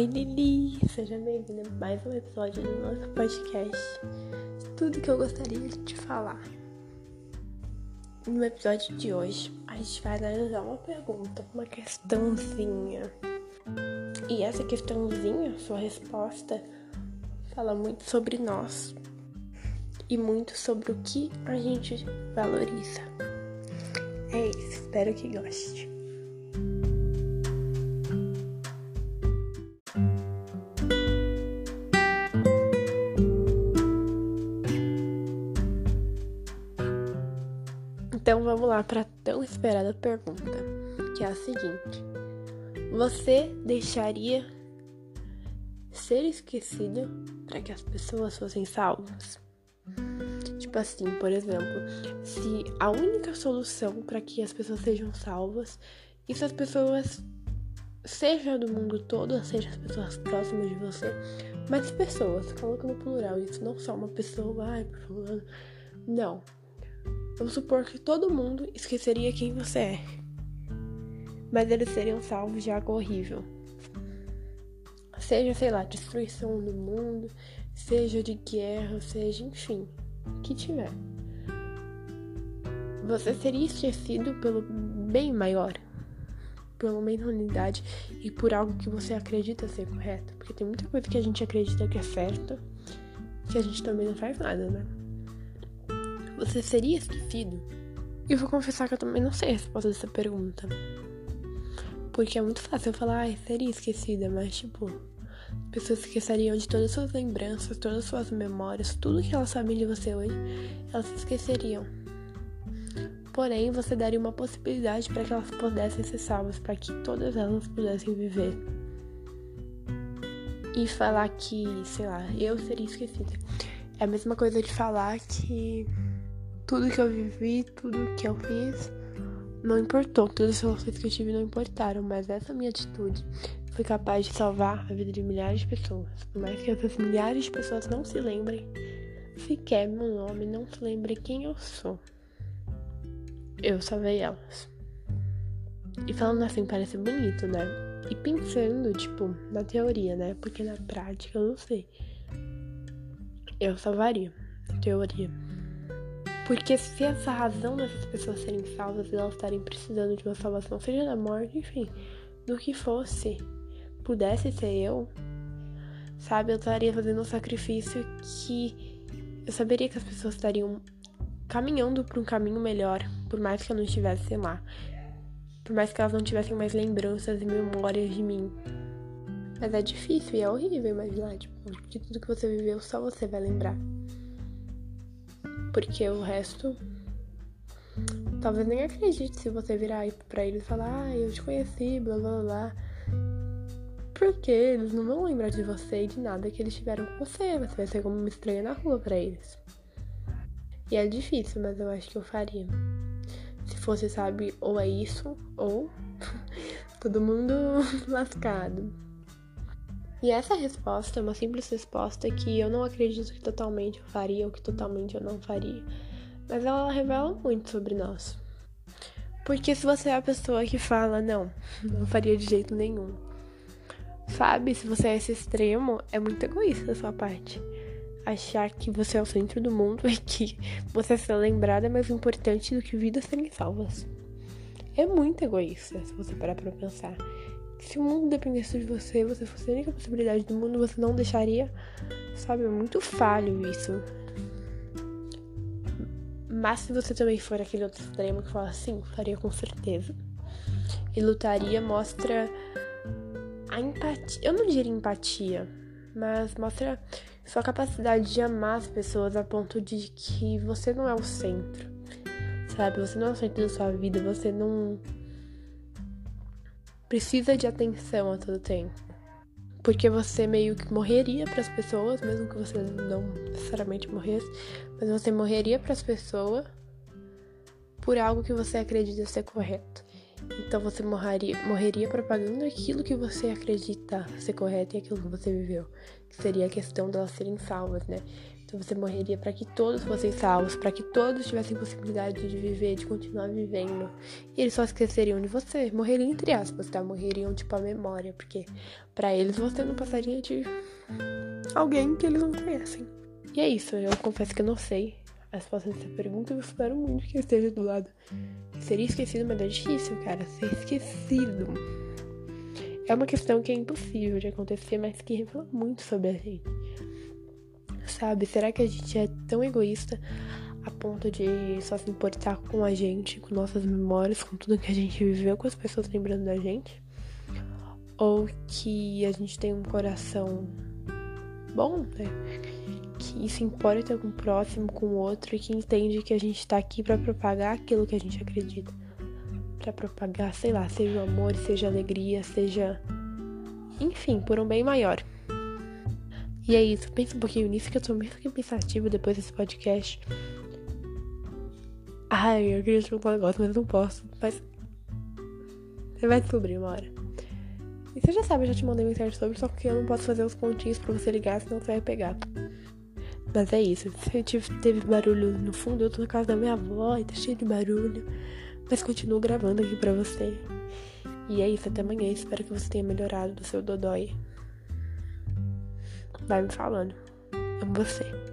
Oi Lili, seja bem-vinda a mais um episódio do nosso podcast. Tudo que eu gostaria de te falar. No episódio de hoje, a gente vai analisar uma pergunta, uma questãozinha. E essa questãozinha, sua resposta, fala muito sobre nós e muito sobre o que a gente valoriza. É isso, espero que goste. Então vamos lá para a tão esperada pergunta, que é a seguinte: Você deixaria ser esquecido para que as pessoas fossem salvas? Tipo assim, por exemplo, se a única solução para que as pessoas sejam salvas e se as pessoas, seja do mundo todo, seja as pessoas próximas de você, mas pessoas, coloca no plural isso, não só uma pessoa, ai, por favor, não Vamos supor que todo mundo esqueceria quem você é. Mas eles seriam salvos de algo horrível. Seja, sei lá, destruição do mundo, seja de guerra, seja, enfim, que tiver. Você seria esquecido pelo bem maior, da unidade e por algo que você acredita ser correto. Porque tem muita coisa que a gente acredita que é certo, que a gente também não faz nada, né? Você seria esquecido? E vou confessar que eu também não sei a resposta dessa pergunta. Porque é muito fácil eu falar, ai, seria esquecida, mas tipo, as pessoas esqueceriam de todas as suas lembranças, todas as suas memórias, tudo que elas sabem de você hoje, elas se esqueceriam. Porém, você daria uma possibilidade para que elas pudessem ser salvas, para que todas elas pudessem viver. E falar que, sei lá, eu seria esquecida. É a mesma coisa de falar que tudo que eu vivi, tudo que eu fiz, não importou. Todas as relações que eu tive não importaram, mas essa minha atitude foi capaz de salvar a vida de milhares de pessoas. Por mais que essas milhares de pessoas não se lembrem sequer meu nome, não se lembrem quem eu sou. Eu salvei elas. E falando assim parece bonito, né? E pensando, tipo, na teoria, né? Porque na prática eu não sei. Eu salvaria. Teoria. Porque se essa razão dessas pessoas serem salvas e elas estarem precisando de uma salvação, seja da morte, enfim, do que fosse, pudesse ser eu, sabe, eu estaria fazendo um sacrifício que eu saberia que as pessoas estariam caminhando para um caminho melhor, por mais que eu não estivesse lá. Por mais que elas não tivessem mais lembranças e memórias de mim. Mas é difícil e é horrível imaginar, tipo, que tudo que você viveu só você vai lembrar. Porque o resto. Talvez nem acredite se você virar pra eles e falar, ah, eu te conheci, blá blá blá. Porque eles não vão lembrar de você e de nada que eles tiveram com você. Você vai ser como uma estranha na rua pra eles. E é difícil, mas eu acho que eu faria. Se fosse, sabe, ou é isso, ou todo mundo lascado. E essa resposta é uma simples resposta que eu não acredito que totalmente eu faria ou que totalmente eu não faria. Mas ela revela muito sobre nós. Porque se você é a pessoa que fala, não, não faria de jeito nenhum. Sabe, se você é esse extremo, é muito egoísta da sua parte. Achar que você é o centro do mundo e que você ser lembrada é mais importante do que vidas serem salvas. É muito egoísta se você parar pra pensar se o mundo dependesse de você, você fosse a única possibilidade do mundo, você não deixaria, sabe? É muito falho isso. Mas se você também for aquele outro extremo que fala assim, faria com certeza. E lutaria mostra a empatia. Eu não diria empatia, mas mostra sua capacidade de amar as pessoas a ponto de que você não é o centro. Sabe? Você não é o centro da sua vida, você não precisa de atenção a todo tempo. Porque você meio que morreria para as pessoas, mesmo que você não necessariamente morresse, mas você morreria para as pessoas por algo que você acredita ser correto. Então você morreria, morreria propagando aquilo que você acredita ser correto e aquilo que você viveu. Que seria a questão delas serem salvas, né? Então você morreria para que todos fossem salvos, para que todos tivessem possibilidade de viver, de continuar vivendo. E eles só esqueceriam de você. Morreriam entre aspas, tá? Morreriam tipo a memória, porque para eles você não passaria de alguém que eles não conhecem. E é isso, eu confesso que eu não sei a resposta dessa pergunta. Eu espero muito que eu esteja do lado. Seria esquecido, mas é difícil, cara. Ser esquecido. É uma questão que é impossível de acontecer, mas que revela muito sobre a gente. Sabe? Será que a gente é tão egoísta a ponto de só se importar com a gente, com nossas memórias, com tudo que a gente viveu, com as pessoas lembrando da gente? Ou que a gente tem um coração bom, né? Que se importa com o próximo, com o outro e que entende que a gente tá aqui para propagar aquilo que a gente acredita. para propagar, sei lá, seja o amor, seja a alegria, seja. Enfim, por um bem maior. E é isso, pensa um pouquinho nisso que eu tô meio que pensativa depois desse podcast. Ai, eu queria te um negócio, mas não posso. Mas. Você vai descobrir uma hora. E você já sabe, eu já te mandei mensagem sobre, só que eu não posso fazer os pontinhos pra você ligar, senão você vai pegar. Mas é isso. Se teve barulho no fundo, eu tô na casa da minha avó e tá cheio de barulho. Mas continuo gravando aqui pra você. E é isso, até amanhã. Espero que você tenha melhorado do seu dodói. Vai me falando. Amo você.